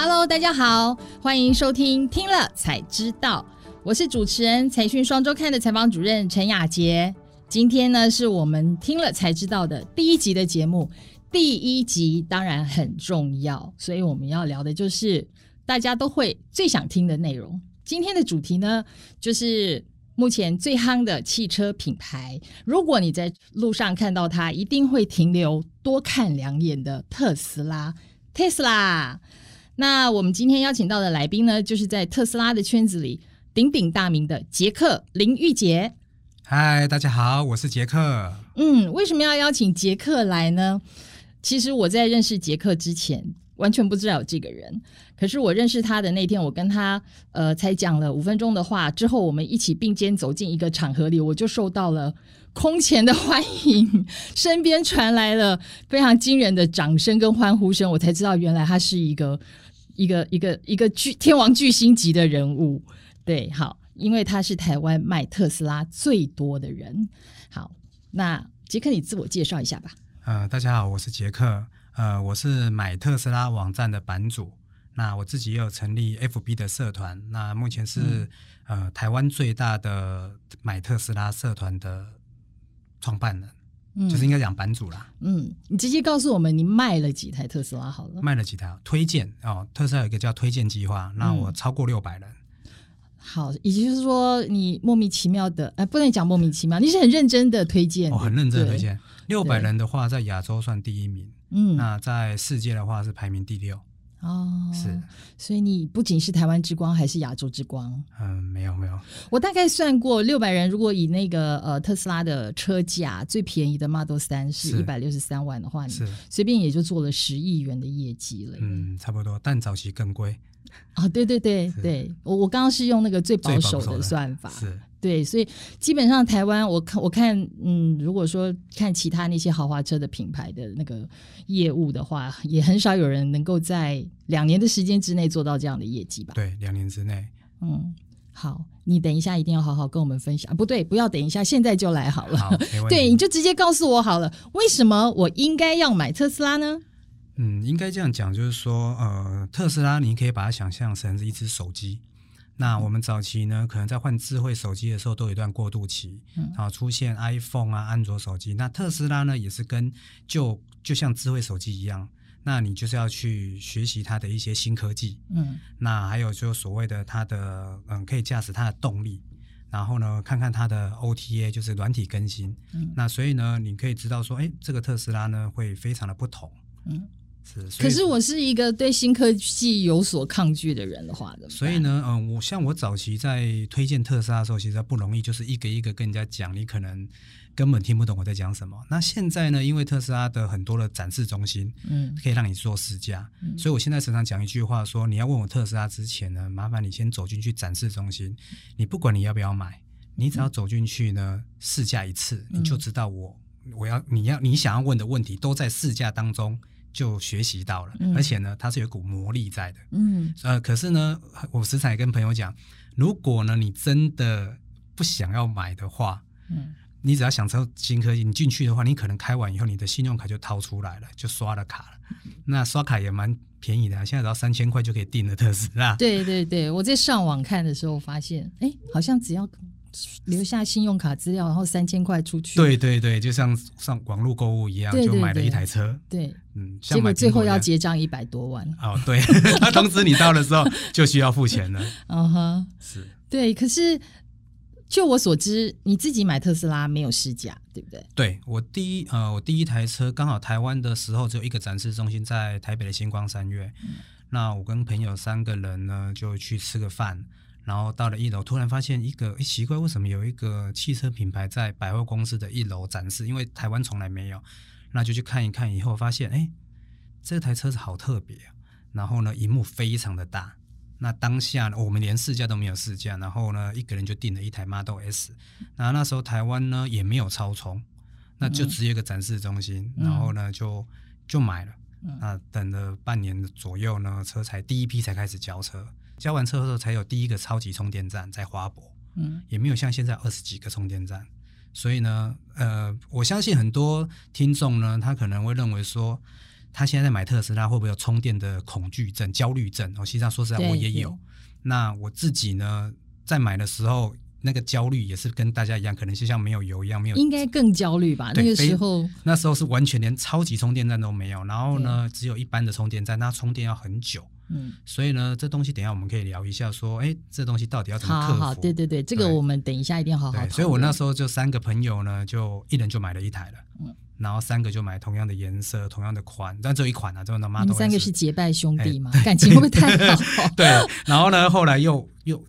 Hello，大家好，欢迎收听听了才知道，我是主持人财讯双周刊的采访主任陈雅洁。今天呢，是我们听了才知道的第一集的节目。第一集当然很重要，所以我们要聊的就是大家都会最想听的内容。今天的主题呢，就是目前最夯的汽车品牌。如果你在路上看到它，一定会停留多看两眼的特斯拉。特斯拉。那我们今天邀请到的来宾呢，就是在特斯拉的圈子里鼎鼎大名的杰克林玉杰。嗨，大家好，我是杰克。嗯，为什么要邀请杰克来呢？其实我在认识杰克之前，完全不知道有这个人。可是我认识他的那天，我跟他呃才讲了五分钟的话之后，我们一起并肩走进一个场合里，我就受到了空前的欢迎，身边传来了非常惊人的掌声跟欢呼声，我才知道原来他是一个。一个一个一个巨天王巨星级的人物，对，好，因为他是台湾卖特斯拉最多的人。好，那杰克，你自我介绍一下吧。呃，大家好，我是杰克，呃，我是买特斯拉网站的版主。那我自己也有成立 FB 的社团，那目前是、嗯、呃台湾最大的买特斯拉社团的创办人。就是应该讲版主啦。嗯，你直接告诉我们你卖了几台特斯拉好了。卖了几台？推荐哦，特斯拉有一个叫推荐计划，那我超过六百人、嗯。好，也就是说你莫名其妙的，哎，不能讲莫名其妙，你是很认真的推荐。哦，很认真的推荐。六百人的话，在亚洲算第一名。嗯，那在世界的话是排名第六。哦，是，所以你不仅是台湾之光，还是亚洲之光。嗯，没有没有，我大概算过六百人，如果以那个呃特斯拉的车价最便宜的 Model 三是一百六十三万的话，是随便也就做了十亿元的业绩了。嗯，差不多，但早期更贵。哦，对对对对，我我刚刚是用那个最保守的算法。是。对，所以基本上台湾，我看我看，嗯，如果说看其他那些豪华车的品牌的那个业务的话，也很少有人能够在两年的时间之内做到这样的业绩吧？对，两年之内。嗯，好，你等一下一定要好好跟我们分享。不对，不要等一下，现在就来好了。好，对，你就直接告诉我好了，为什么我应该要买特斯拉呢？嗯，应该这样讲，就是说，呃，特斯拉你可以把它想象成是一只手机。那我们早期呢，可能在换智慧手机的时候都有一段过渡期，然后出现 iPhone 啊、安卓手机。那特斯拉呢，也是跟就就像智慧手机一样，那你就是要去学习它的一些新科技。嗯，那还有就所谓的它的嗯，可以驾驶它的动力，然后呢，看看它的 OTA 就是软体更新。嗯，那所以呢，你可以知道说，哎，这个特斯拉呢会非常的不同。嗯。是，可是我是一个对新科技有所抗拒的人的话的，所以呢，嗯，我像我早期在推荐特斯拉的时候，其实不容易，就是一个一个跟人家讲，你可能根本听不懂我在讲什么。那现在呢，因为特斯拉的很多的展示中心，嗯，可以让你做试驾，嗯，所以我现在时常讲一句话说，说你要问我特斯拉之前呢，麻烦你先走进去展示中心，你不管你要不要买，你只要走进去呢，试驾一次，你就知道我我要你要你想要问的问题都在试驾当中。就学习到了，嗯、而且呢，它是有一股魔力在的。嗯，呃，可是呢，我时常也跟朋友讲，如果呢，你真的不想要买的话，嗯，你只要想抽新科技，你进去的话，你可能开完以后，你的信用卡就掏出来了，就刷了卡了。嗯、那刷卡也蛮便宜的，啊现在只要三千块就可以订了特斯拉。对对对，我在上网看的时候发现，哎，好像只要。留下信用卡资料，然后三千块出去。对对对，就像上网络购物一样，对对对，就买了一台车。对，嗯，结果最后要结账一百多万。哦，对，他通知你到的时候 就需要付钱了。嗯哼，是。对，可是就我所知，你自己买特斯拉没有试驾，对不对？对，我第一呃，我第一台车刚好台湾的时候只有一个展示中心在台北的星光三月，嗯，那我跟朋友三个人呢就去吃个饭。然后到了一楼，突然发现一个，诶，奇怪，为什么有一个汽车品牌在百货公司的一楼展示？因为台湾从来没有，那就去看一看。以后发现，诶，这台车子好特别。然后呢，荧幕非常的大。那当下我们连试驾都没有试驾，然后呢，一个人就订了一台 Model S。那那时候台湾呢也没有超充，那就只有一个展示中心。然后呢，就就买了。那等了半年左右呢，车才第一批才开始交车。交完车后才有第一个超级充电站在花博，嗯，也没有像现在二十几个充电站，所以呢，呃，我相信很多听众呢，他可能会认为说，他现在在买特斯拉会不会有充电的恐惧症、焦虑症？哦，实际上说实在，我也有。那我自己呢，在买的时候，那个焦虑也是跟大家一样，可能就像没有油一样，没有应该更焦虑吧？那个时候，那时候是完全连超级充电站都没有，然后呢，只有一般的充电站，那充电要很久。嗯，所以呢，这东西等一下我们可以聊一下，说，哎，这东西到底要怎么克服？好，好，对对对，这个我们等一下一定要好好。所以我那时候就三个朋友呢，就一人就买了一台了。嗯。然后三个就买同样的颜色、同样的款，但只有一款啊，这种的妈。你们三个是结拜兄弟吗？感情会不会太好？对。然后呢，后来又又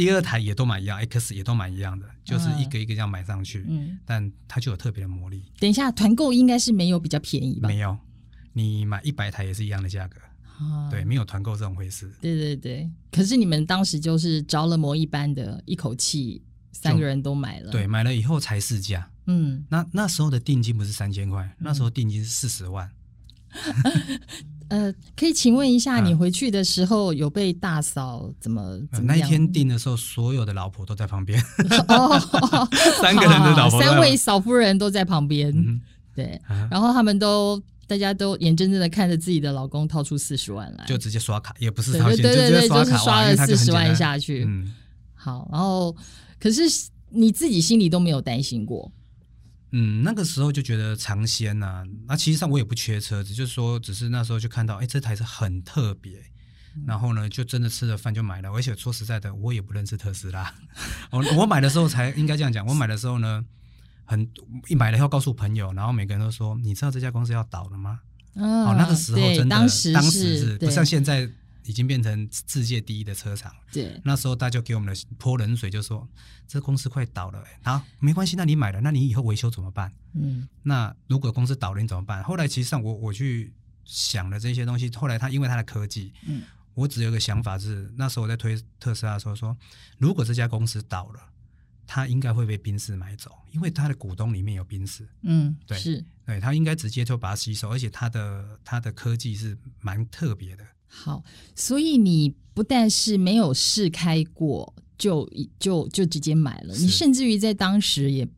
第二台也都买一样，X 也都买一样的，就是一个一个这样买上去。嗯。但它就有特别的魔力。等一下，团购应该是没有比较便宜吧？没有，你买一百台也是一样的价格。对，没有团购这种回事。对对对。可是你们当时就是着了魔一般的，一口气三个人都买了。对，买了以后才试驾。嗯，那那时候的定金不是三千块，嗯、那时候定金是四十万。呃，可以请问一下，你回去的时候有被大嫂怎么怎？那一天订的时候，所有的老婆都在旁边。哦，三个人的老婆三位嫂夫人都在旁边。嗯、对，然后他们都大家都眼睁睁的看着自己的老公掏出四十万来，就直接刷卡，也不是掏钱，对对对对，就是刷了四十万下去。嗯，好，然后可是你自己心里都没有担心过。嗯，那个时候就觉得尝鲜呐，那其实上我也不缺车子，就是说，只是那时候就看到，哎，这台车很特别，然后呢，就真的吃了饭就买了。而且说实在的，我也不认识特斯拉，我我买的时候才应该这样讲，我买的时候呢，很一买了要告诉朋友，然后每个人都说，你知道这家公司要倒了吗？哦，那个时候真的，当时，当时是不像现在。已经变成世界第一的车厂。对，那时候大家就给我们的泼冷水，就说这公司快倒了，欸。好，没关系，那你买了，那你以后维修怎么办？嗯，那如果公司倒了，你怎么办？后来其实上我我去想了这些东西，后来他因为他的科技，嗯，我只有一个想法是，那时候我在推特斯拉的时候说，如果这家公司倒了，他应该会被宾士买走，因为他的股东里面有宾士。嗯，对，是，对他应该直接就把它吸收，而且他的他的科技是蛮特别的。好，所以你不但是没有试开过，就就就直接买了，你甚至于在当时也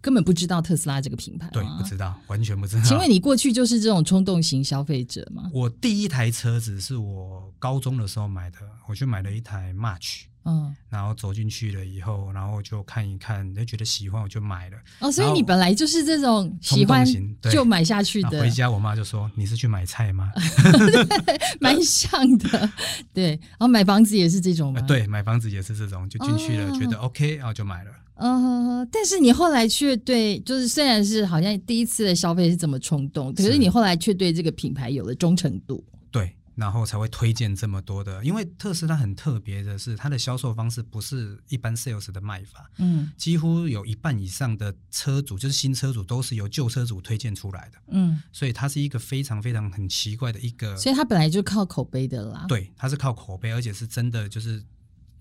根本不知道特斯拉这个品牌，对，不知道，完全不知道。请问你过去就是这种冲动型消费者吗？我第一台车子是我高中的时候买的，我去买了一台 March。嗯，然后走进去了以后，然后就看一看，就觉得喜欢，我就买了。哦，所以你本来就是这种喜欢就买下去的。回家我妈就说：“你是去买菜吗？” 蛮像的，对。然后买房子也是这种吗？对，买房子也是这种，就进去了，觉得 OK，然后就买了。嗯，但是你后来却对，就是虽然是好像第一次的消费是这么冲动，可是你后来却对这个品牌有了忠诚度。对。然后才会推荐这么多的，因为特斯拉很特别的是，它的销售方式不是一般 sales 的卖法，嗯，几乎有一半以上的车主就是新车主都是由旧车主推荐出来的，嗯，所以它是一个非常非常很奇怪的一个，所以它本来就靠口碑的啦，对，它是靠口碑，而且是真的就是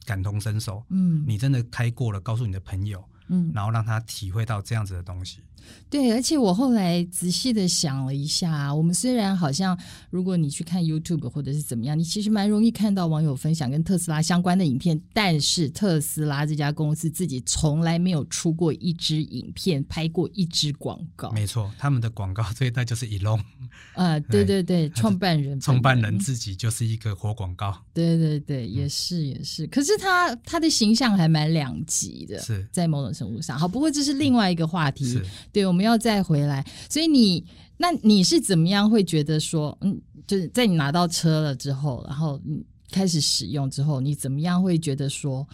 感同身受，嗯，你真的开过了，告诉你的朋友，嗯，然后让他体会到这样子的东西。对，而且我后来仔细的想了一下，我们虽然好像，如果你去看 YouTube 或者是怎么样，你其实蛮容易看到网友分享跟特斯拉相关的影片，但是特斯拉这家公司自己从来没有出过一支影片，拍过一支广告。没错，他们的广告最大就是 Elon。啊，对对对，创办人，创办人自己就是一个活广告。对对对，也是也是，可是他他的形象还蛮两极的，是在某种程度上。好，不过这是另外一个话题。是。对，我们要再回来。所以你，那你是怎么样会觉得说，嗯，就是在你拿到车了之后，然后你开始使用之后，你怎么样会觉得说，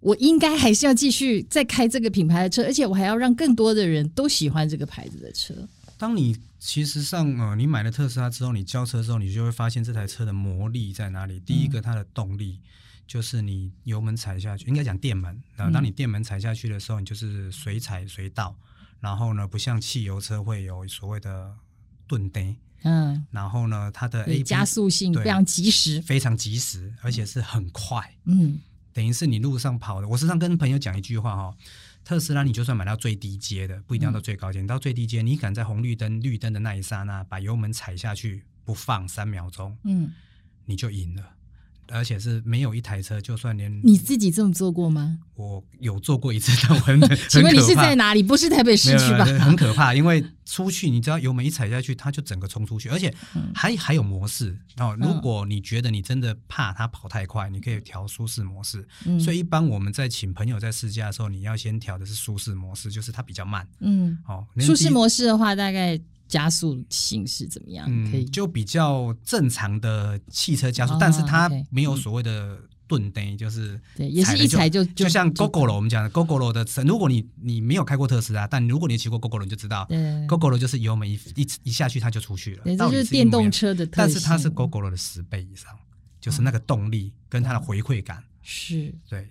我应该还是要继续再开这个品牌的车，而且我还要让更多的人都喜欢这个牌子的车。当你其实上，呃，你买了特斯拉之后，你交车之后，你就会发现这台车的魔力在哪里。第一个，它的动力。嗯就是你油门踩下去，应该讲电门。然后当你电门踩下去的时候，你就是随踩随到。然后呢，不像汽油车会有所谓的顿灯。嗯。然后呢，它的 A 加速性非常及时，非常及时，而且是很快。嗯。等于是你路上跑的。我时常跟朋友讲一句话哈：特斯拉，你就算买到最低阶的，不一定要到最高阶。你到最低阶，你敢在红绿灯绿灯的那一刹那把油门踩下去不放三秒钟，嗯，你就赢了。而且是没有一台车，就算连你自己这么做过吗？我有做过一次，但我很很。请问你是在哪里？不是台北市区吧？很可怕，因为出去，你知道油门一踩下去，它就整个冲出去，而且还、嗯、还有模式哦。如果你觉得你真的怕它跑太快，你可以调舒适模式。嗯、所以一般我们在请朋友在试驾的时候，你要先调的是舒适模式，就是它比较慢。嗯，哦，舒适模式的话，大概。加速形式怎么样？嗯，可以？就比较正常的汽车加速，哦、但是它没有所谓的顿蹬，就是对，也是一踩就就像 Gogoro 我们讲的 Gogoro 的车，如果你你没有开过特斯拉，但如果你骑过 Gogoro 你就知道，Gogoro 就是油门一一一下去它就出去了，这就是电动车的特性，但是它是 Gogoro 的十倍以上，就是那个动力跟它的回馈感、嗯、是。对。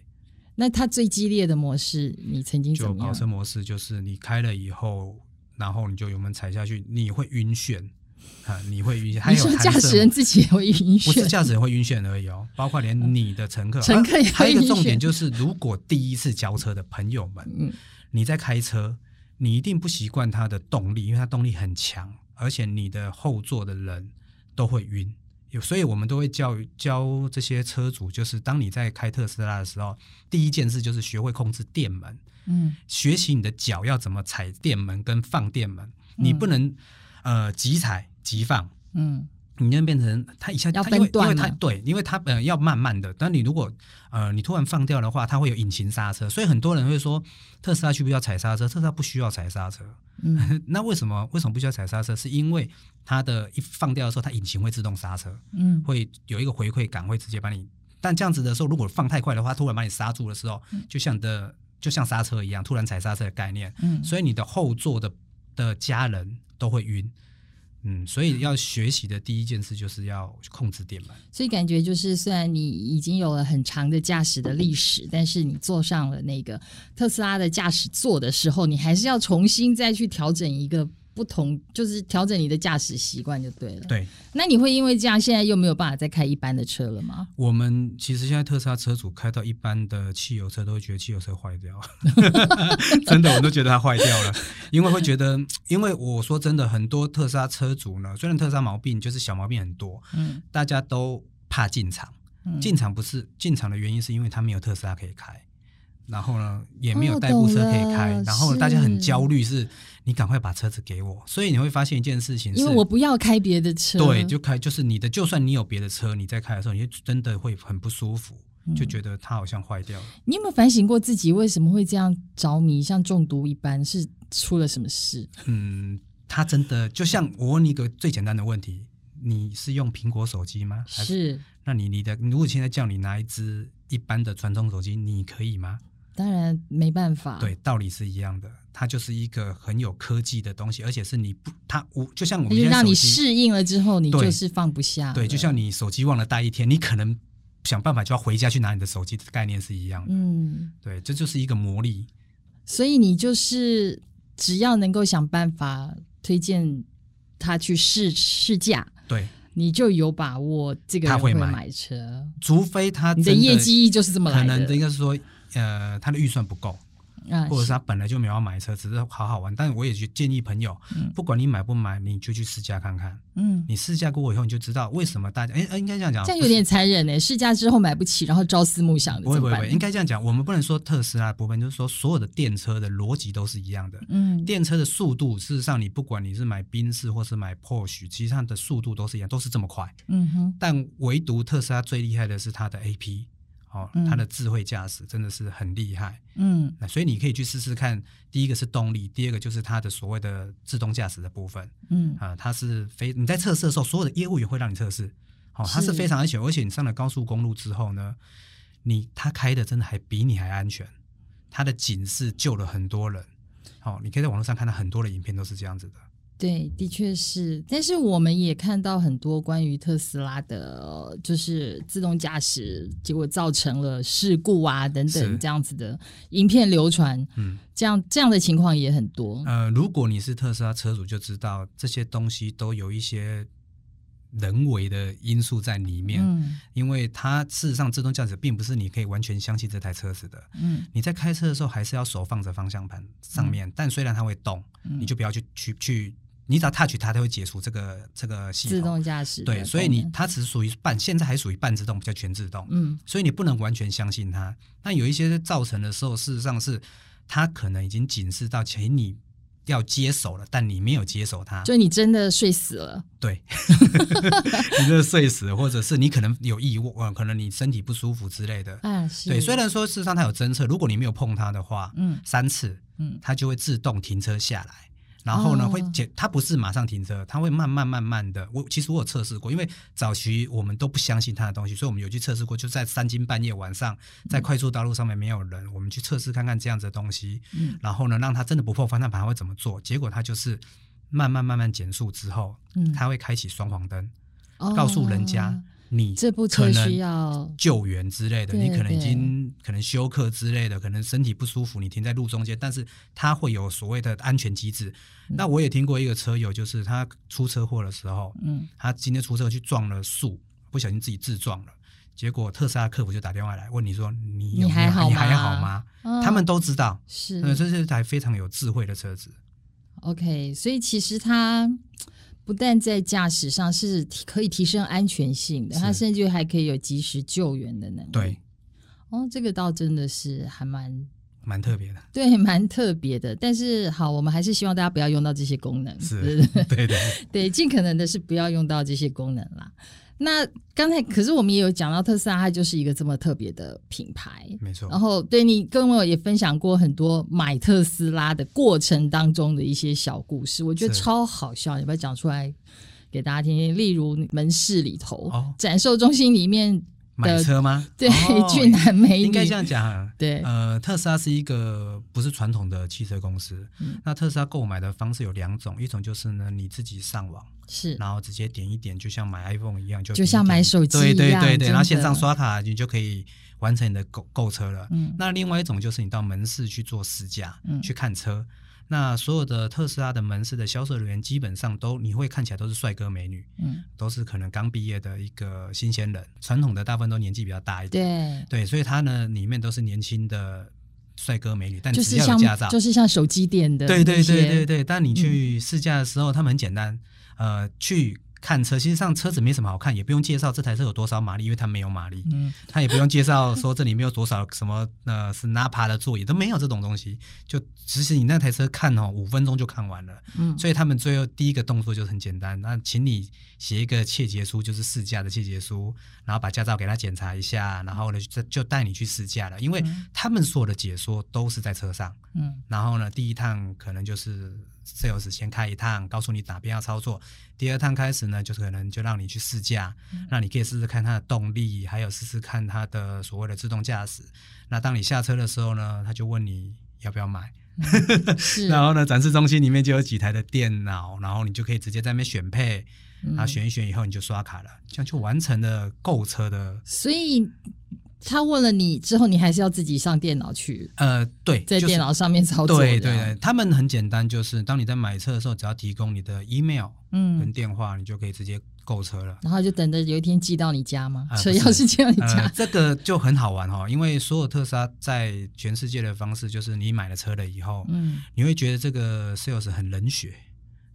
那它最激烈的模式，你曾经就跑车模式，就是你开了以后。然后你就油门踩下去，你会晕眩啊！你会晕眩。还有驾驶人自己也会晕眩，不是驾驶人会晕眩而已哦，包括连你的乘客。乘客也会晕眩。还有一个重点就是，如果第一次交车的朋友们，嗯，你在开车，你一定不习惯它的动力，因为它动力很强，而且你的后座的人都会晕。有，所以我们都会教教这些车主，就是当你在开特斯拉的时候，第一件事就是学会控制电门。嗯，学习你的脚要怎么踩电门跟放电门，嗯、你不能呃急踩急放，嗯，你那变成它一下它因为因为它对，因为它呃要慢慢的，但你如果呃你突然放掉的话，它会有引擎刹车，所以很多人会说特斯拉需不需要踩刹车？特斯拉不需要踩刹车，嗯，那为什么为什么不需要踩刹车？是因为它的一放掉的时候，它引擎会自动刹车，嗯，会有一个回馈感，会直接把你，但这样子的时候，如果放太快的话，突然把你刹住的时候，就像你的。就像刹车一样，突然踩刹车的概念，嗯，所以你的后座的的家人都会晕，嗯，所以要学习的第一件事就是要控制电门。所以感觉就是，虽然你已经有了很长的驾驶的历史，但是你坐上了那个特斯拉的驾驶座的时候，你还是要重新再去调整一个。不同就是调整你的驾驶习惯就对了。对，那你会因为这样，现在又没有办法再开一般的车了吗？我们其实现在特斯拉车主开到一般的汽油车，都会觉得汽油车坏掉，真的，我都觉得它坏掉了，因为会觉得，因为我说真的，很多特斯拉车主呢，虽然特斯拉毛病就是小毛病很多，嗯，大家都怕进厂，进厂不是进厂的原因，是因为他没有特斯拉可以开。然后呢，也没有代步车可以开，哦、然后大家很焦虑，是你赶快把车子给我。所以你会发现一件事情是，因为我不要开别的车，对，就开就是你的，就算你有别的车，你在开的时候，你就真的会很不舒服，就觉得它好像坏掉了。嗯、你有没有反省过自己为什么会这样着迷，像中毒一般？是出了什么事？嗯，它真的就像我问你一个最简单的问题：你是用苹果手机吗？是。那你你的，如果现在叫你拿一支一般的传统手机，你可以吗？当然没办法，对，道理是一样的。它就是一个很有科技的东西，而且是你不，它无就像我们让你适应了之后，你就是放不下。对，就像你手机忘了带一天，你可能想办法就要回家去拿你的手机的概念是一样的。嗯，对，这就是一个魔力。所以你就是只要能够想办法推荐他去试试驾，对，你就有把握这个人会买车，除非他你的业绩就是这么来的，可能应该是说。呃，他的预算不够，或者是他本来就没有要买车，只是好好玩。但是我也去建议朋友，不管你买不买，你就去试驾看看。嗯，你试驾过以后，你就知道为什么大家哎哎，应该这样讲，这样有点残忍呢。试驾之后买不起，然后朝思暮想的，不会不会不会，应该这样讲。我们不能说特斯拉的部分，就是说所有的电车的逻辑都是一样的。嗯，电车的速度，事实上你不管你是买宾士或是买 Porsche，其实它的速度都是一样，都是这么快。嗯哼，但唯独特斯拉最厉害的是它的 AP。哦，它的智慧驾驶真的是很厉害，嗯，那所以你可以去试试看。第一个是动力，第二个就是它的所谓的自动驾驶的部分，嗯。啊，它是非你在测试的时候，所有的业务员会让你测试，哦，它是。非常安全，而且你上了高速公路之后呢，你它开的真的还比你还安全，它的警示救了很多人，哦，你可以在网络上看到很多的影片都是这样子的。对，的确是，但是我们也看到很多关于特斯拉的，就是自动驾驶，结果造成了事故啊等等这样子的影片流传，嗯，这样这样的情况也很多。呃，如果你是特斯拉车主，就知道这些东西都有一些人为的因素在里面，嗯，因为它事实上自动驾驶并不是你可以完全相信这台车子的，嗯，你在开车的时候还是要手放着方向盘上面，嗯，但虽然它会动，你就不要去去去。你只要 touch 它，它会解除这个这个系统。自动驾驶。对，所以你它只是属于半，现在还属于半自动，比较全自动。嗯，所以你不能完全相信它。那有一些造成的时候，事实上是它可能已经警示到，请你要接手了，但你没有接手它，就你真的睡死了。对，你真的睡死了，或者是你可能有意外，可能你身体不舒服之类的。啊，是。对，虽然说事实上它有侦测，如果你没有碰它的话，嗯，三次，嗯，它就会自动停车下来。然后呢，会减，它不是马上停车，它会慢慢慢慢的。我其实我有测试过，因为早期我们都不相信它的东西，所以我们有去测试过，就在三更半夜晚上，在快速道路上面没有人，我们去测试看看这样子的东西。嗯。然后呢，让它真的不破方向盘会怎么做？结果它就是慢慢慢慢减速之后，嗯，它会开启双黄灯，告诉人家。你这部车需要救援之类的，你可能已经可能休克之类的，可能身体不舒服，你停在路中间，但是它会有所谓的安全机制。那我也听过一个车友，就是他出车祸的时候，嗯，他今天出车去撞了树，不小心自己自撞了，结果特斯拉客服就打电话来问你说你有没有，你还好吗？他们都知道，是，这是一台非常有智慧的车子。OK，所以其实它。不但在驾驶上是可以提升安全性的，它甚至还可以有及时救援的能力。对，哦，这个倒真的是还蛮蛮特别的，对，蛮特别的。但是好，我们还是希望大家不要用到这些功能，是，对的对，尽可能的是不要用到这些功能啦。那刚才可是我们也有讲到特斯拉，它就是一个这么特别的品牌，没错。然后对你跟我也分享过很多买特斯拉的过程当中的一些小故事，我觉得超好笑，要不要讲出来给大家听听。例如门市里头，哦、展售中心里面。买车吗？对，俊男美女应该这样讲。对，呃，特斯拉是一个不是传统的汽车公司。嗯，那特斯拉购买的方式有两种，一种就是呢，你自己上网是，然后直接点一点，就像买 iPhone 一样，就就像买手机一样，对对对对，然后线上刷卡，你就可以完成你的购购车了。嗯，那另外一种就是你到门市去做试驾，嗯，去看车。那所有的特斯拉的门市的销售人员，基本上都你会看起来都是帅哥美女，嗯，都是可能刚毕业的一个新鲜人。传统的大部分都年纪比较大一点，对对，所以他呢里面都是年轻的帅哥美女，但只要有驾照，就是像手机店的，对对对对对。但你去试驾的时候，他们很简单，呃，去。看车，其实上车子没什么好看，也不用介绍这台车有多少马力，因为它没有马力。嗯，他也不用介绍说这里面有多少什么呃是 Napa 的座椅都没有这种东西，就其实你那台车看哦五分钟就看完了。嗯，所以他们最后第一个动作就是很简单，那请你写一个切结书，就是试驾的切结书，然后把驾照给他检查一下，然后呢就就带你去试驾了，因为他们所有的解说都是在车上。嗯，然后呢第一趟可能就是。Sales 先开一趟，告诉你哪边要操作。第二趟开始呢，就是可能就让你去试驾，那、嗯、你可以试试看它的动力，还有试试看它的所谓的自动驾驶。那当你下车的时候呢，他就问你要不要买。然后呢，展示中心里面就有几台的电脑，然后你就可以直接在那边选配，然后选一选以后你就刷卡了，这样就完成了购车的。所以。他问了你之后，你还是要自己上电脑去？呃，对，在电脑上面操作。对对对，他们很简单，就是当你在买车的时候，只要提供你的 email，嗯，跟电话，你就可以直接购车了。然后就等着有一天寄到你家吗？车钥匙寄到你家？这个就很好玩哦，因为所有特斯拉在全世界的方式，就是你买了车了以后，嗯，你会觉得这个 sales 很冷血。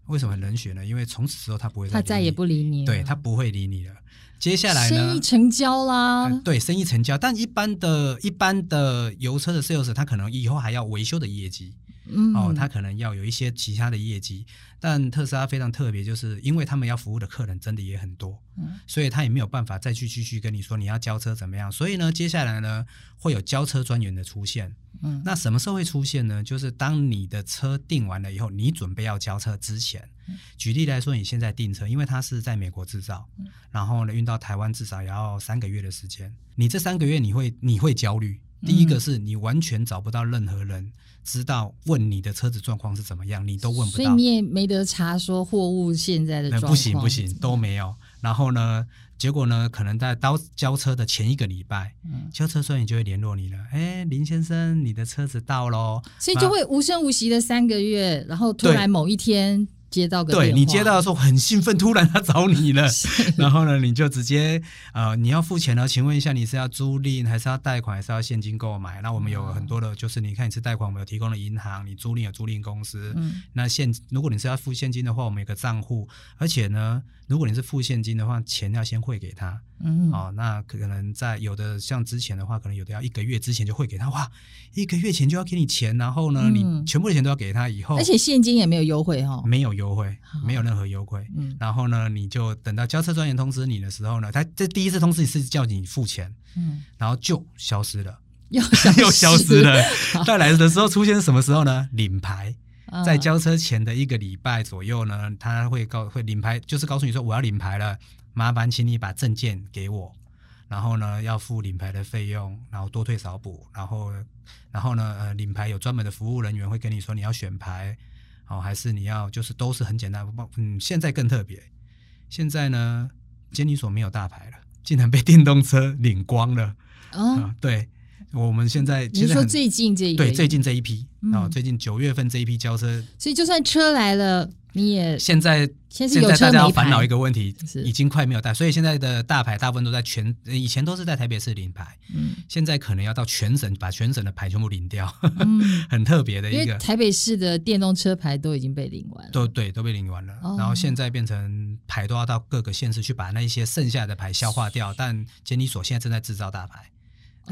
为什么很冷血呢？因为从此之后他不会再，他再也不理你，对，他不会理你了。接下来呢？生意成交啦，呃，对，生意成交。但一般的、一般的油车的 sales，他可能以后还要维修的业绩，嗯，哦，他可能要有一些其他的业绩。但特斯拉非常特别，就是因为他们要服务的客人真的也很多，嗯，所以他也没有办法再去继续跟你说你要交车怎么样。所以呢，接下来呢，会有交车专员的出现。嗯，那什么时候会出现呢？就是当你的车订完了以后，你准备要交车之前。举例来说，你现在订车，因为它是在美国制造，然后呢运到台湾至少也要三个月的时间。你这三个月你会你会焦虑。第一个是你完全找不到任何人知道问你的车子状况是怎么样，你都问不到，所以你也没得查说货物现在的状况。不行不行都没有。然后呢，结果呢，可能在到交车的前一个礼拜，嗯，交车专员就会联络你了。哎，林先生，你的车子到喽。所以就会无声无息的三个月，然后突然某一天。接到个对你接到的时候很兴奋，突然他找你了，然后呢，你就直接呃，你要付钱了，请问一下你是要租赁还是要贷款还是要现金购买？那我们有很多的，就是你看你是贷款，我们有提供的银行，你租赁有租赁公司。嗯，那现如果你是要付现金的话，我们有个账户，而且呢，如果你是付现金的话，钱要先汇给他。嗯，哦，那可能在有的像之前的话，可能有的要一个月之前就汇给他，哇，一个月前就要给你钱，然后呢，嗯、你全部的钱都要给他，以后而且现金也没有优惠哈、哦，没有优惠，没有任何优惠。嗯，然后呢，你就等到交车专员通知你的时候呢，他这第一次通知你是叫你付钱，嗯，然后就消失了，又消失。又消失了。再来的时候出现什么时候呢？领牌，在交车前的一个礼拜左右呢，他会告会领牌，就是告诉你说我要领牌了。麻烦请你把证件给我，然后呢，要付领牌的费用，然后多退少补，然后，然后呢，呃，领牌有专门的服务人员会跟你说你要选牌，哦，还是你要就是都是很简单，嗯，现在更特别，现在呢，监理所没有大牌了，竟然被电动车领光了，哦、呃，对。我们现在你说最近这一对最近这一批啊，嗯、最近九月份这一批交车，所以就算车来了，你也现在现在大家要烦恼一个问题，已经快没有带，所以现在的大牌大部分都在全，以前都是在台北市领牌，嗯，现在可能要到全省把全省的牌全部领掉，嗯、很特别的一个。台北市的电动车牌都已经被领完了，都对都被领完了，哦、然后现在变成牌都要到各个县市去把那一些剩下的牌消化掉，但监理所现在正在制造大牌。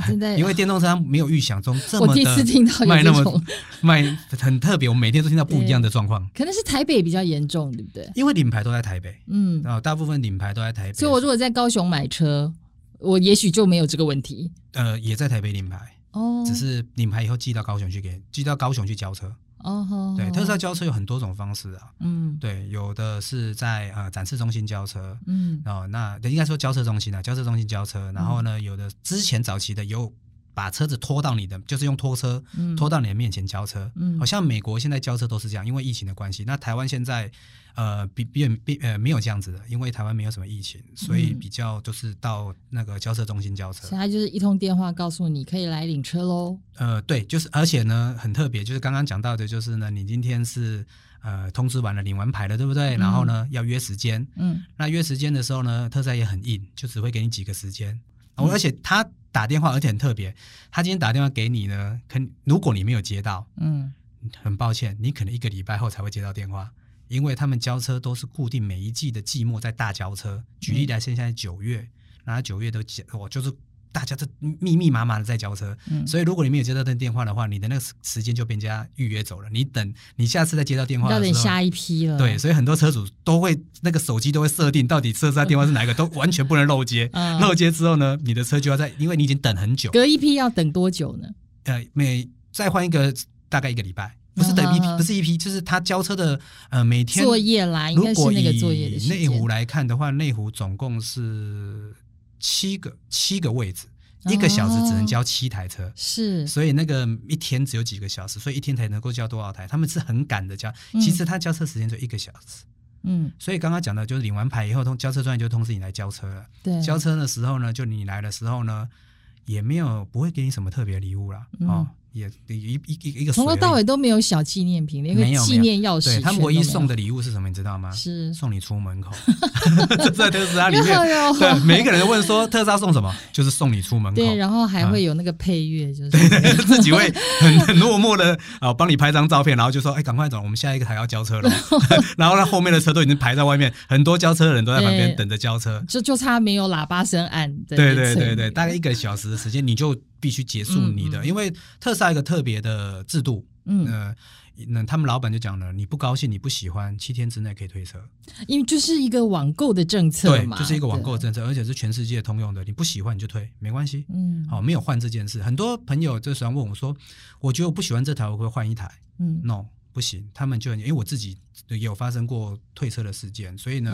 现在因为电动车没有预想中这么的我第一次听到卖那么卖很特别，我每天都听到不一样的状况。可能是台北比较严重，对不对？因为领牌都在台北，嗯，然后大部分领牌都在台北。所以我如果在高雄买车，我也许就没有这个问题。呃，也在台北领牌哦，只是领牌以后寄到高雄去给，寄到高雄去交车。哦，对，特斯拉交车有很多种方式啊。嗯，对，有的是在呃展示中心交车，嗯，哦，那应该说交车中心啊，交车中心交车，然后呢，有的之前早期的有把车子拖到你的，就是用拖车拖到你的面前交车，嗯，好像美国现在交车都是这样，因为疫情的关系。那台湾现在。呃，比比比呃没有这样子的，因为台湾没有什么疫情，所以比较就是到那个交车中心交车。现在就是一通电话告诉你可以来领车喽。呃，对，就是而且呢很特别，就是刚刚讲到的，就是呢你今天是呃通知完了领完牌了，对不对？嗯、然后呢要约时间，嗯，那约时间的时候呢，特斯拉也很硬，就只会给你几个时间。嗯、而且他打电话，而且很特别，他今天打电话给你呢，肯如果你没有接到，嗯，很抱歉，你可能一个礼拜后才会接到电话。因为他们交车都是固定每一季的季末在大交车，举例来，现在九月，然后九月都我就是大家都密密麻麻的在交车，嗯、所以如果你没有接到这电话的话，你的那个时间就被人家预约走了。你等你下次再接到电话要等下一批了。对，所以很多车主都会那个手机都会设定到底设置在电话是哪一个，都完全不能漏接。嗯、漏接之后呢，你的车就要在，因为你已经等很久，隔一批要等多久呢？呃，每再换一个大概一个礼拜。不是等一批，不是一批，就是他交车的呃每天作业来，应该是那个作业的。内湖来看的话，内湖总共是七个七个位置，哦、一个小时只能交七台车，是，所以那个一天只有几个小时，所以一天才能够交多少台？他们是很赶的交，其实他交车时间就一个小时，嗯，所以刚刚讲的就是领完牌以后，通交车专员就通知你来交车了。对，交车的时候呢，就你来的时候呢，也没有不会给你什么特别礼物了，嗯、哦。也一一一一个从头到尾都没有小纪念品，连个纪念钥匙。对，他们唯一送的礼物是什么？你知道吗？是送你出门口。在特斯拉里面，对每一个人问说特斯拉送什么，就是送你出门口。对，然后还会有那个配乐，就是 自己会很很落寞的啊，帮你拍张照片，然后就说：“哎，赶快走，我们下一个台要交车了。”然后呢后面的车都已经排在外面，很多交车的人都在旁边等着交车，就就差没有喇叭声按。对对对对，大概一个小时的时间，你就。必须结束你的，嗯嗯、因为特斯拉一个特别的制度，嗯，呃，那他们老板就讲了，你不高兴，你不喜欢，七天之内可以退车，因为就是一个网购的政策嘛，对，就是一个网购政策，而且是全世界通用的，你不喜欢你就退，没关系，嗯，好，没有换这件事，很多朋友就喜欢问我说，我觉得我不喜欢这台，我会换一台，嗯，no。不行，他们就因为我自己也有发生过退车的事件，所以呢，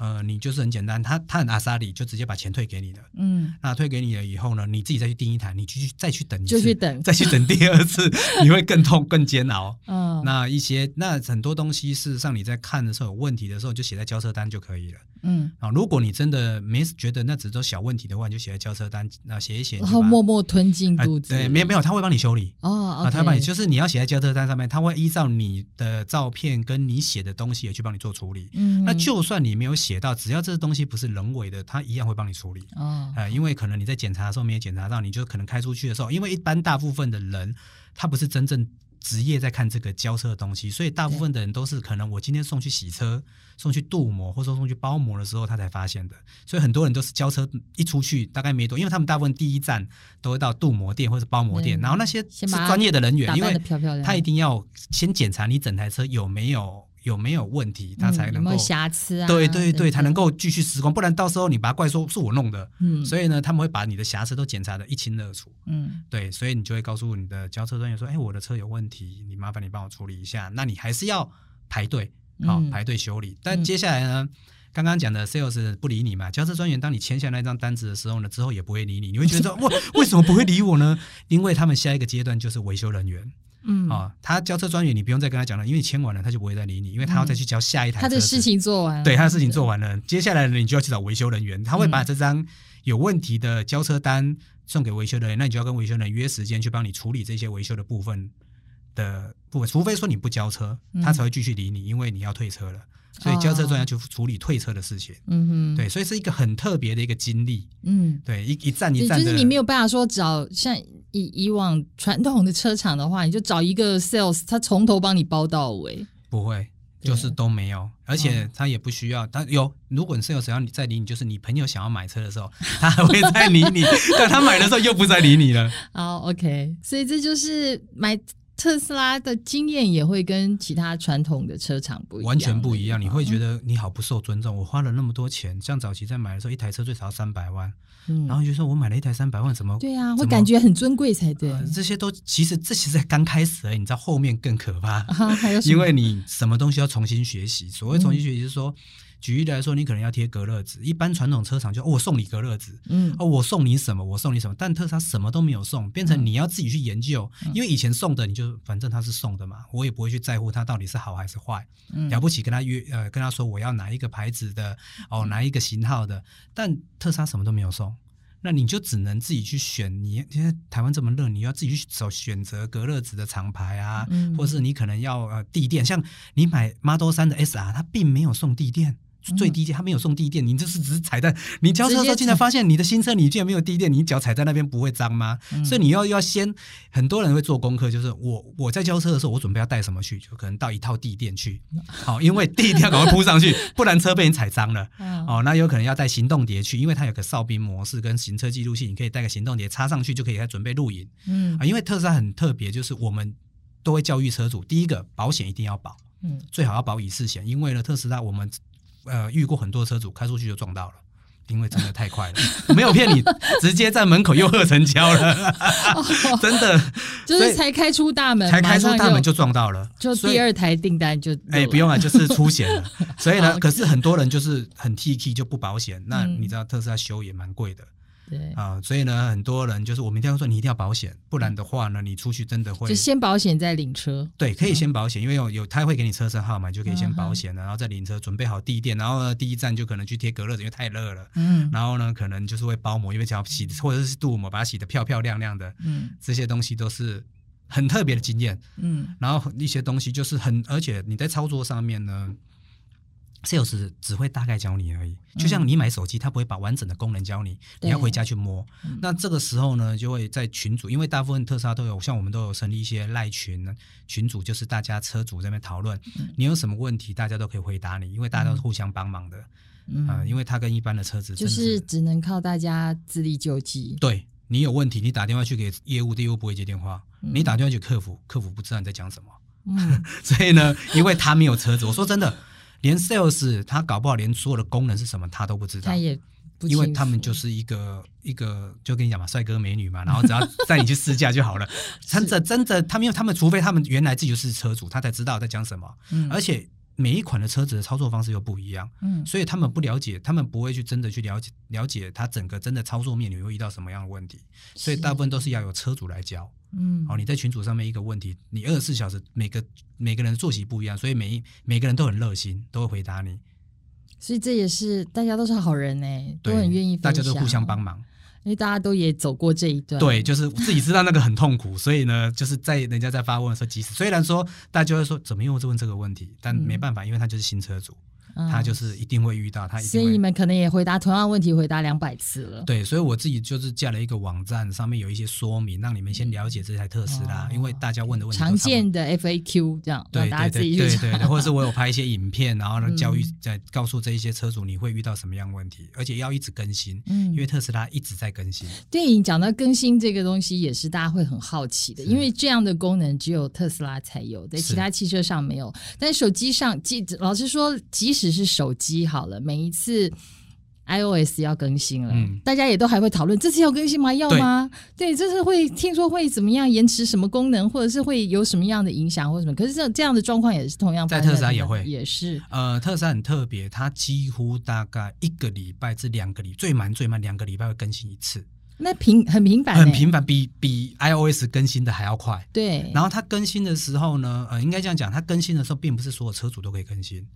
嗯、呃，你就是很简单，他他很阿萨里，就直接把钱退给你了。嗯，那退给你了以后呢，你自己再去订一台，你继续再去等一次，就去等，再去等第二次，你会更痛更煎熬。嗯，那一些那很多东西，事实上你在看的时候有问题的时候，就写在交车单就可以了。嗯，啊，如果你真的没觉得那只是小问题的话，你就写在交车单，那写一写，然后默默吞进肚子。呃、对，没有没有，他会帮你修理。哦，啊，他帮你，就是你要写在交车单上面，他会依照你的照片跟你写的东西也去帮你做处理。嗯，那就算你没有写到，只要这个东西不是人为的，他一样会帮你处理。哦，呃，因为可能你在检查的时候没有检查到，你就可能开出去的时候，因为一般大部分的人他不是真正。职业在看这个交车的东西，所以大部分的人都是可能我今天送去洗车、送去镀膜，或者说送去包膜的时候，他才发现的。所以很多人都是交车一出去，大概没多，因为他们大部分第一站都会到镀膜店或者包膜店，然后那些是专业的人员，因为他一定要先检查你整台车有没有。有没有问题，他才能够、瑕疵啊？对对对，才能够继续施工，不然到时候你把它怪说是我弄的。嗯，所以呢，他们会把你的瑕疵都检查的一清二楚。嗯，对，所以你就会告诉你的交车专员说：“哎，我的车有问题，你麻烦你帮我处理一下。”那你还是要排队，好、嗯、排队修理。但接下来呢，刚刚讲的 sales 不理你嘛，交车专员当你签下那张单子的时候呢，之后也不会理你。你会觉得说：“ 为为什么不会理我呢？”因为他们下一个阶段就是维修人员。嗯。啊、哦，他交车专员，你不用再跟他讲了，因为你签完了，他就不会再理你，因为他要再去交下一台。他的事情做完了，对，他的事情做完了，接下来呢，你就要去找维修人员，他会把这张有问题的交车单送给维修人员，那你就要跟维修人员约时间去帮你处理这些维修的部分的部分，除非说你不交车，他才会继续理你，因为你要退车了。所以交车专员就处理退车的事情，嗯哼，对，所以是一个很特别的一个经历，嗯，对，一一站一站的，就是你没有办法说找像以以往传统的车厂的话，你就找一个 sales，他从头帮你包到尾，不会，就是都没有，而且他也不需要，他有，如果你 sales 要你再理你，就是你朋友想要买车的时候，他还会再理你，但他买的时候又不再理你了。好，OK，所以这就是买。特斯拉的经验也会跟其他传统的车厂不一样，完全不一样。你会觉得你好不受尊重。我花了那么多钱，像早期在买的时候，一台车最少三百万，嗯，然后就说我买了一台三百万，怎么对啊？会感觉很尊贵才对。呃，这些都其实这其实才刚开始而已，你知道后面更可怕，啊，因为你什么东西要重新学习。所谓重新学习，就是说。嗯举例来说，你可能要贴隔热纸。一般传统车厂就哦，我送你隔热纸，嗯，哦，我送你什么？我送你什么？但特斯拉什么都没有送，变成你要自己去研究。嗯、因为以前送的，你就反正他是送的嘛，我也不会去在乎它到底是好还是坏。嗯、了不起跟他约呃，跟他说我要哪一个牌子的哦，哪一个型号的。但特斯拉什么都没有送，那你就只能自己去选。你现在台湾这么热，你要自己去找选择隔热纸的厂牌啊，嗯、或是你可能要呃地垫。像你买 Model 三的 SR，它并没有送地垫。最低阶，他没有送地垫，你这是只是踩在你交车的时候，竟然发现你的新车你竟然没有地垫，你脚踩在那边不会脏吗？嗯、所以你要要先，很多人会做功课，就是我我在交车的时候，我准备要带什么去，就可能到一套地垫去，好，因为地垫要赶快铺上去，不然车被你踩脏了。哦，那有可能要带行动碟去，因为它有个哨兵模式跟行车记录器，你可以带个行动碟插上去，就可以来准备录影。嗯啊，因为特斯拉很特别，就是我们都会教育车主，第一个保险一定要保，嗯，最好要保乙式险，因为呢，特斯拉我们。呃，遇过很多车主开出去就撞到了，因为真的太快了，没有骗你，直接在门口又喝成交了，真的，就是才开出大门，才开出大门就撞到了，就第二台订单就哎、欸、不用了，就是出险了，所以呢，可是很多人就是很 T K 就不保险，那你知道特斯拉修也蛮贵的。对啊，所以呢，很多人就是我们一定要说，你一定要保险，不然的话呢，你出去真的会就先保险再领车。对，可以先保险，因为有有他会给你车身号码，就可以先保险了，然后再领车，准备好地垫，然后呢，第一站就可能去贴隔热纸，因为太热了。嗯，然后呢，可能就是会包膜，因为只要洗或者是镀膜，把它洗得漂漂亮亮的。嗯，这些东西都是很特别的经验。嗯，然后一些东西就是很，而且你在操作上面呢。Sales 只会大概教你而已，就像你买手机，他不会把完整的功能教你，你要回家去摸。那这个时候呢，就会在群组，因为大部分特斯拉都有，像我们都有成立一些赖群呢，群组就是大家车主在那边讨论，你有什么问题，大家都可以回答你，因为大家都是互相帮忙的。嗯，因为他跟一般的车子就是只能靠大家自力救济。对，你有问题，你打电话去给业务，业务不会接电话；你打电话去客服，客服不知道你在讲什么。嗯，所以呢，因为他没有车子，我说真的。连 sales 他搞不好连所有的功能是什么他都不知道，他也不因为他们就是一个一个就跟你讲嘛，帅哥美女嘛，然后只要带你去试驾就好了。真的真的，他们因为他们除非他们原来自己就是车主，他才知道在讲什么。嗯，而且每一款的车子的操作方式又不一样，嗯，所以他们不了解，他们不会去真的去了解了解它整个真的操作面你会遇到什么样的问题，所以大部分都是要有车主来教，嗯，哦，你在群组上面一个问题，你二十四小时每个每个人的作息不一样，所以每一每个人都很热心，都会回答你，所以这也是大家都是好人呢，都很愿意，大家都互相帮忙。因为大家都也走过这一段，对，就是自己知道那个很痛苦，所以呢，就是在人家在发问的时候，即使虽然说大家会说怎么又问这个问题，但没办法，因为他就是新车主。他就是一定会遇到他，所以你们可能也回答同样问题，回答两百次了。对，所以我自己就是架了一个网站，上面有一些说明，让你们先了解这台特斯拉，因为大家问的问题常见的 FAQ 这样，对对对对对，或者是我有拍一些影片，然后呢教育在告诉这一些车主你会遇到什么样问题，而且要一直更新，因为特斯拉一直在更新。电影讲到更新这个东西，也是大家会很好奇的，因为这样的功能只有特斯拉才有，在其他汽车上没有。但手机上，即老实说，即使是手机。好了，每一次 iOS 要更新了，嗯、大家也都还会讨论这次要更新吗？要吗？对，对，这次会听说会怎么样延迟什么功能，或者是会有什么样的影响或什么？可是这这样的状况也是同样在，在特斯拉也会也是呃，特斯拉很特别，它几乎大概一个礼拜至两个礼最慢最慢两个礼拜会更新一次，那频很频繁，很频繁，比比 iOS 更新的还要快。对，然后它更新的时候呢，呃，应该这样讲，它更新的时候并不是所有车主都可以更新。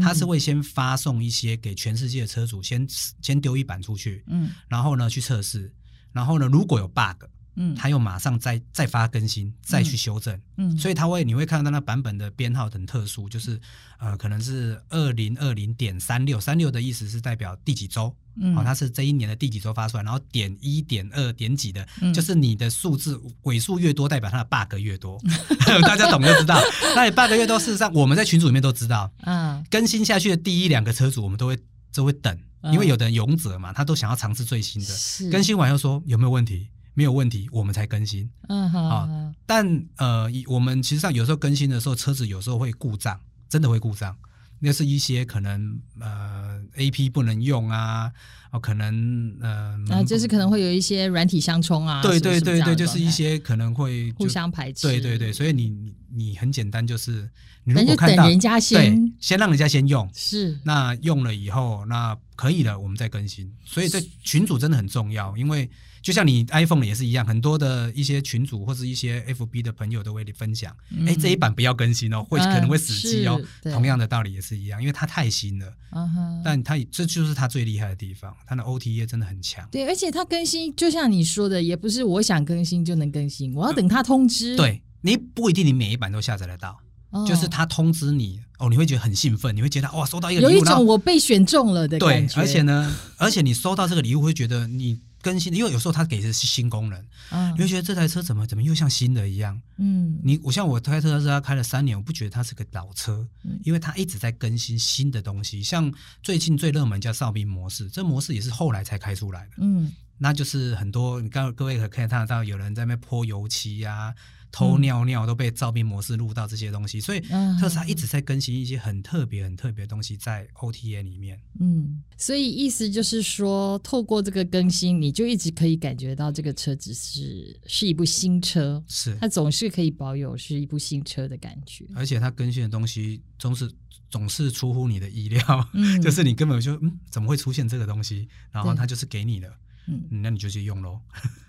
他是会先发送一些给全世界的车主，先先丢一版出去，嗯，然后呢去测试，然后呢如果有 bug，嗯，他又马上再再发更新，再去修正，嗯，所以他会你会看到那版本的编号很特殊，就是呃可能是二零二零点三六，三六的意思是代表第几周。嗯，好，它是这一年的第几周发出来，然后点一点二点几的，嗯、就是你的数字尾数越多，代表它的 bug 越多 大家懂就知道。那你 bug 越多，事实上我们在群组里面都知道，嗯，更新下去的第一两个车主，我们都会都会等，因为有的人勇者嘛，他都想要尝试最新的，是。更新完又说有没有问题，没有问题，我们才更新，嗯好，好，但呃，我们其实上有时候更新的时候，车子有时候会故障，真的会故障。那是一些可能呃，A P 不能用啊，哦，可能呃，啊，就是可能会有一些软体相冲啊，对对对对，就是一些可能会互相排斥，对对对，所以你你你很简单，就是你如果看到人家先。对，先让人家先用，是，那用了以后，那可以了，我们再更新，所以这群组真的很重要，因为。就像你 iPhone 也是一样，很多的一些群主或者一些 FB 的朋友都会分享，哎、这一版不要更新哦，会可能会死机哦。嗯、同样的道理也是一样，因为它太新了，嗯、哼但它这就是它最厉害的地方，它的 OTA 真的很强。对，而且它更新，就像你说的，也不是我想更新就能更新，我要等它通知。嗯、对，你不一定你每一版都下载得到，哦、就是它通知你哦，你会觉得很兴奋，你会觉得哇，收到一个礼物，有一种我被选中了的感觉。对，而且呢，而且你收到这个礼物会觉得你。更新，因为有时候它给的是新功能，嗯、你会觉得这台车怎么怎么又像新的一样。嗯，你我像我开特斯拉开了三年，我不觉得它是个老车，嗯、因为它一直在更新新的东西。像最近最热门叫哨兵模式，这模式也是后来才开出来的。嗯，那就是很多你刚各位可可以看得到有人在那泼油漆呀、啊。偷尿尿都被照片模式录到这些东西，所以特斯拉一直在更新一些很特别、很特别的东西在 OTA 里面。嗯，所以意思就是说，透过这个更新，你就一直可以感觉到这个车子是是一部新车，是它总是可以保有是一部新车的感觉。而且它更新的东西总是总是出乎你的意料，嗯、就是你根本就嗯怎么会出现这个东西，然后它就是给你的，嗯，那你就去用喽。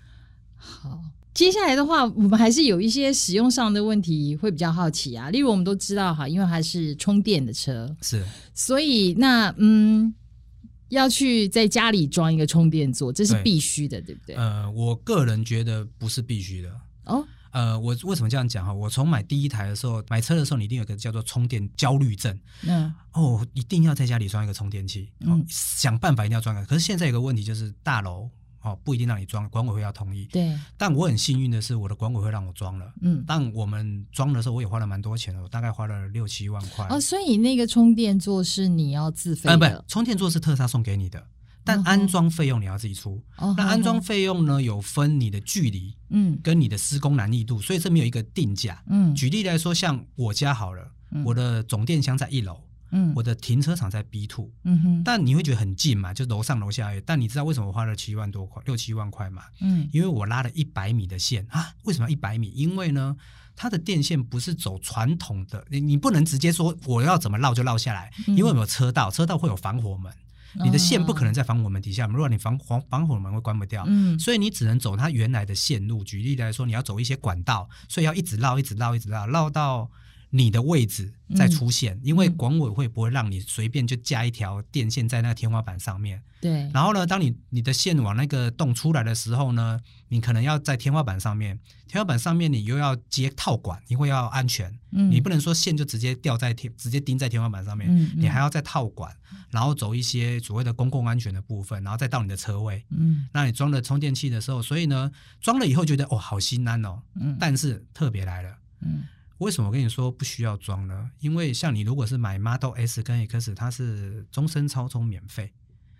好。接下来的话，我们还是有一些使用上的问题会比较好奇啊。例如，我们都知道哈，因为它是充电的车，是，所以那嗯，要去在家里装一个充电座，这是必须的，对，对不对？呃，我个人觉得不是必须的哦。呃，我为什么这样讲哈？我从买第一台的时候，买车的时候，你一定有个叫做充电焦虑症。嗯，哦，一定要在家里装一个充电器，嗯，想办法一定要装个。可是现在有个问题就是大楼。哦，不一定让你装，管委会要同意。对，但我很幸运的是，我的管委会让我装了。嗯，但我们装的时候，我也花了蛮多钱的，我大概花了六七万块。哦，所以那个充电座是你要自费的？呃，不，充电座是特斯拉送给你的，但安装费用你要自己出。哦，那安装费用呢，有分你的距离，嗯，跟你的施工难易度，所以这没有一个定价。嗯，举例来说，像我家好了，我的总电箱在一楼。嗯，我的停车场在 B two，嗯哼，但你会觉得很近嘛，就楼上楼下而已。但你知道为什么我花了七万多块，六七万块嘛？嗯，因为我拉了一百米的线啊。为什么要一百米？因为呢，它的电线不是走传统的，你你不能直接说我要怎么绕就绕下来，因为有没有车道，车道会有防火门。你的线不可能在防火门底下，如果你防防防火门会关不掉，嗯，所以你只能走它原来的线路。举例来说，你要走一些管道，所以要一直绕，一直绕，一直绕，绕到你的位置再出现。嗯、因为管委会不会让你随便就架一条电线在那个天花板上面。对。然后呢，当你你的线往那个洞出来的时候呢，你可能要在天花板上面，天花板上面你又要接套管，因为要安全。嗯。你不能说线就直接吊在天，直接钉在天花板上面。嗯。你还要再套管。然后走一些所谓的公共安全的部分，然后再到你的车位。嗯，那你装了充电器的时候，所以呢，装了以后觉得哦，好心安哦。嗯，但是特别来了。嗯，为什么我跟你说不需要装呢？因为像你如果是买 Model S 跟 X，它是终身超充免费。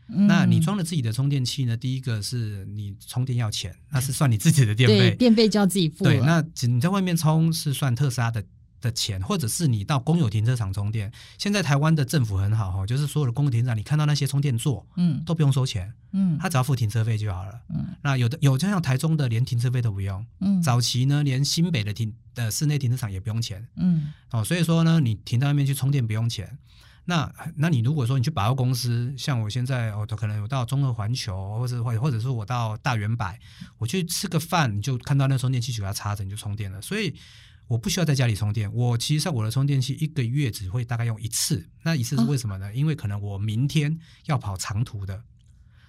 嗯，那你装了自己的充电器呢？第一个是你充电要钱，那是算你自己的电费，电费就要自己付。对，那你在外面充是算特斯拉的。的钱，或者是你到公有停车场充电。现在台湾的政府很好哈，就是所有的公有停车场，你看到那些充电座，嗯，都不用收钱，嗯，他只要付停车费就好了，嗯。那有的有就像台中的，连停车费都不用，嗯。早期呢，连新北的停的室内停车场也不用钱，嗯。哦，所以说呢，你停到外面去充电不用钱。那那你如果说你去百货公司，像我现在哦，可能有到中和环球，或者或或者是我到大圆百，我去吃个饭，你就看到那充电器给它插着，你就充电了，所以。我不需要在家里充电，我其实在我的充电器一个月只会大概用一次。那一次是为什么呢？哦、因为可能我明天要跑长途的，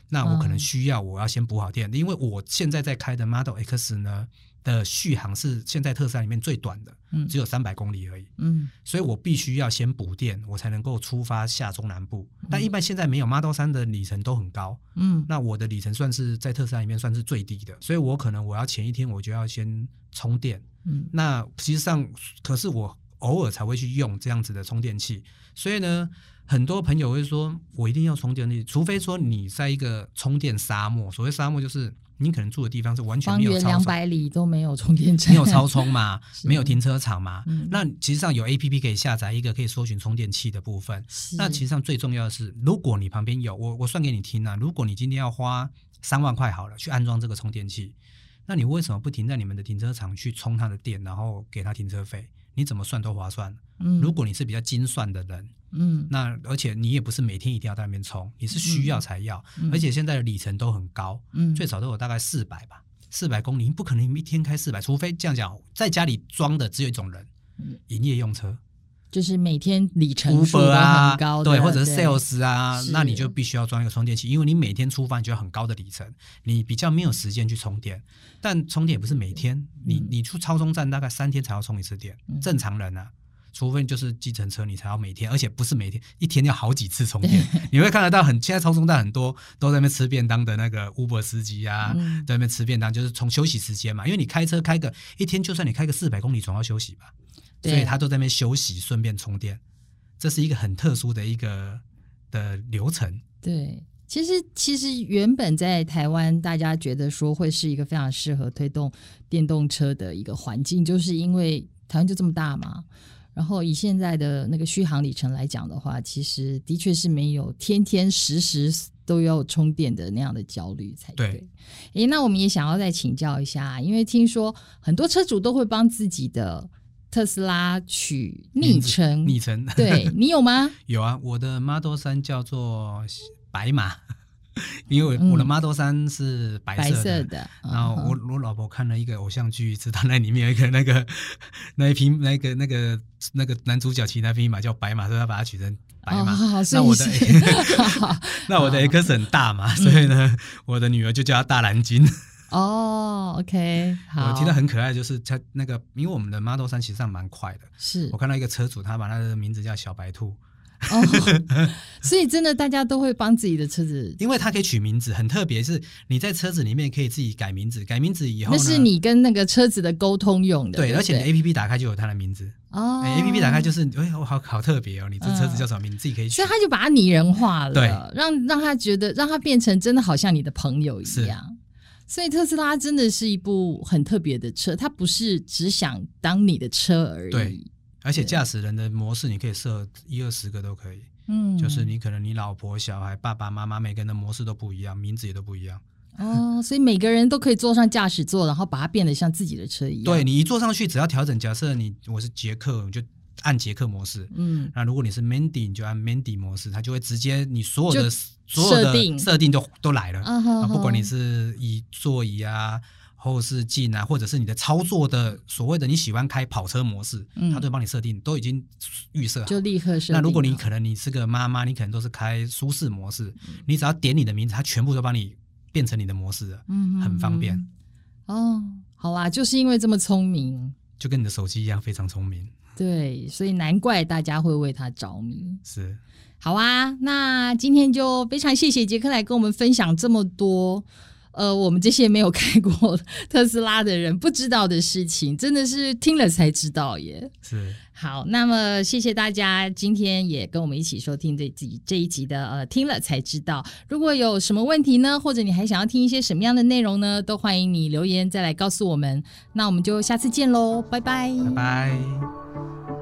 那我可能需要我要先补好电。哦、因为我现在在开的 Model X 呢的续航是现在特斯拉里面最短的，嗯，只有三百公里而已，嗯，所以我必须要先补电，我才能够出发下中南部。嗯、但一般现在没有 Model 三的里程都很高，嗯，那我的里程算是在特斯拉里面算是最低的，所以我可能我要前一天我就要先充电。嗯，那实际上，可是我偶尔才会去用这样子的充电器，所以呢，很多朋友会说，我一定要充电器，除非说你在一个充电沙漠。所谓沙漠，就是你可能住的地方是完全没有超充，两百里都没有充电站，没有超充嘛，没有停车场嘛。嗯、那其实上有 APP 可以下载一个可以搜寻充电器的部分。那其实上最重要的是，如果你旁边有我，我算给你听啊，如果你今天要花三万块好了去安装这个充电器。那你为什么不停在你们的停车场去充它的电，然后给他停车费？你怎么算都划算。嗯，如果你是比较精算的人，嗯，那而且你也不是每天一定要在那边充，你是需要才要。嗯，而且现在的里程都很高，嗯，最少都有大概四百吧，四百公里，你不可能一天开四百，除非这样讲，在家里装的只有一种人，营业用车。就是每天里程数都很高的，对，或者是 sales 啊，那你就必须要装一个充电器，因为你每天出发你就要很高的里程，你比较没有时间去充电。但充电也不是每天，你你出超充站大概三天才要充一次电，正常人啊，除非就是计程车你才要每天，而且不是每天，一天要好几次充电。你会看得到很现在超充站很多都在那边吃便当的那个 Uber 司机啊，在那边吃便当，就是从休息时间嘛，因为你开车开个一天，就算你开个四百公里，总要休息吧。所以他都在那边休息，顺便充电，这是一个很特殊的一个的流程。对，其实其实原本在台湾，大家觉得说会是一个非常适合推动电动车的一个环境，就是因为台湾就这么大嘛。然后以现在的那个续航里程来讲的话，其实的确是没有天天时时都要充电的那样的焦虑才对。对。诶，那我们也想要再请教一下，因为听说很多车主都会帮自己的。特斯拉取昵称，昵称，对你有吗？有啊，我的 Model 三叫做白马，因为我的 Model 三是白色的。嗯、白色的，然后我我老婆看了一个偶像剧，知道那里面有一个那个 那一匹那个那个那个男主角骑那匹马叫白马，所以他把它取成白马。哦、那我的那我的 X 很大嘛，所以呢，我的女儿就叫她大蓝鲸。哦、oh，OK，好，我听得很可爱，就是他那个，因为我们的 Model 三其实上蛮快的，是。我看到一个车主，他把他的名字叫小白兔，哦，oh, 所以真的大家都会帮自己的车子，因为它可以取名字，很特别，是你在车子里面可以自己改名字，改名字以后那是你跟那个车子的沟通用的，对，对对？而且你 APP 打开就有他的名字，哦、oh，APP 打开就是，哎，我好好特别哦，你这车子叫什么名字，嗯、自己可以取，所以他就把它拟人化了，对，让让他觉得，让他变成真的好像你的朋友一样。是所以特斯拉真的是一部很特别的车，它不是只想当你的车而已。对，而且驾驶人的模式你可以设一二十个都可以。嗯，就是你可能你老婆、小孩、爸爸妈妈每个人的模式都不一样，名字也都不一样。哦，所以每个人都可以坐上驾驶座，然后把它变得像自己的车一样。对，你一坐上去，只要调整，假设你我是杰克，你就按捷克模式。嗯，那如果你是 Mandy，你就按 Mandy 模式，它就会直接你所有的所有的设定都都来了。啊，不管你是以座椅啊。后视镜啊，或者是你的操作的所谓的你喜欢开跑车模式，嗯、它都帮你设定，都已经预设好，就立刻设定。那如果你可能你是个妈妈，你可能都是开舒适模式，嗯、你只要点你的名字，它全部都帮你变成你的模式了，嗯哼，很方便。哦，好啦，就是因为这么聪明，就跟你的手机一样非常聪明。对，所以难怪大家会为他着迷。是，好啊，那今天就非常谢谢杰克来跟我们分享这么多。呃，我们这些没有开过特斯拉的人不知道的事情，真的是听了才知道耶。是，好，那么谢谢大家今天也跟我们一起收听这集这一集的呃听了才知道。如果有什么问题呢，或者你还想要听一些什么样的内容呢，都欢迎你留言再来告诉我们。那我们就下次见喽，拜拜，拜拜。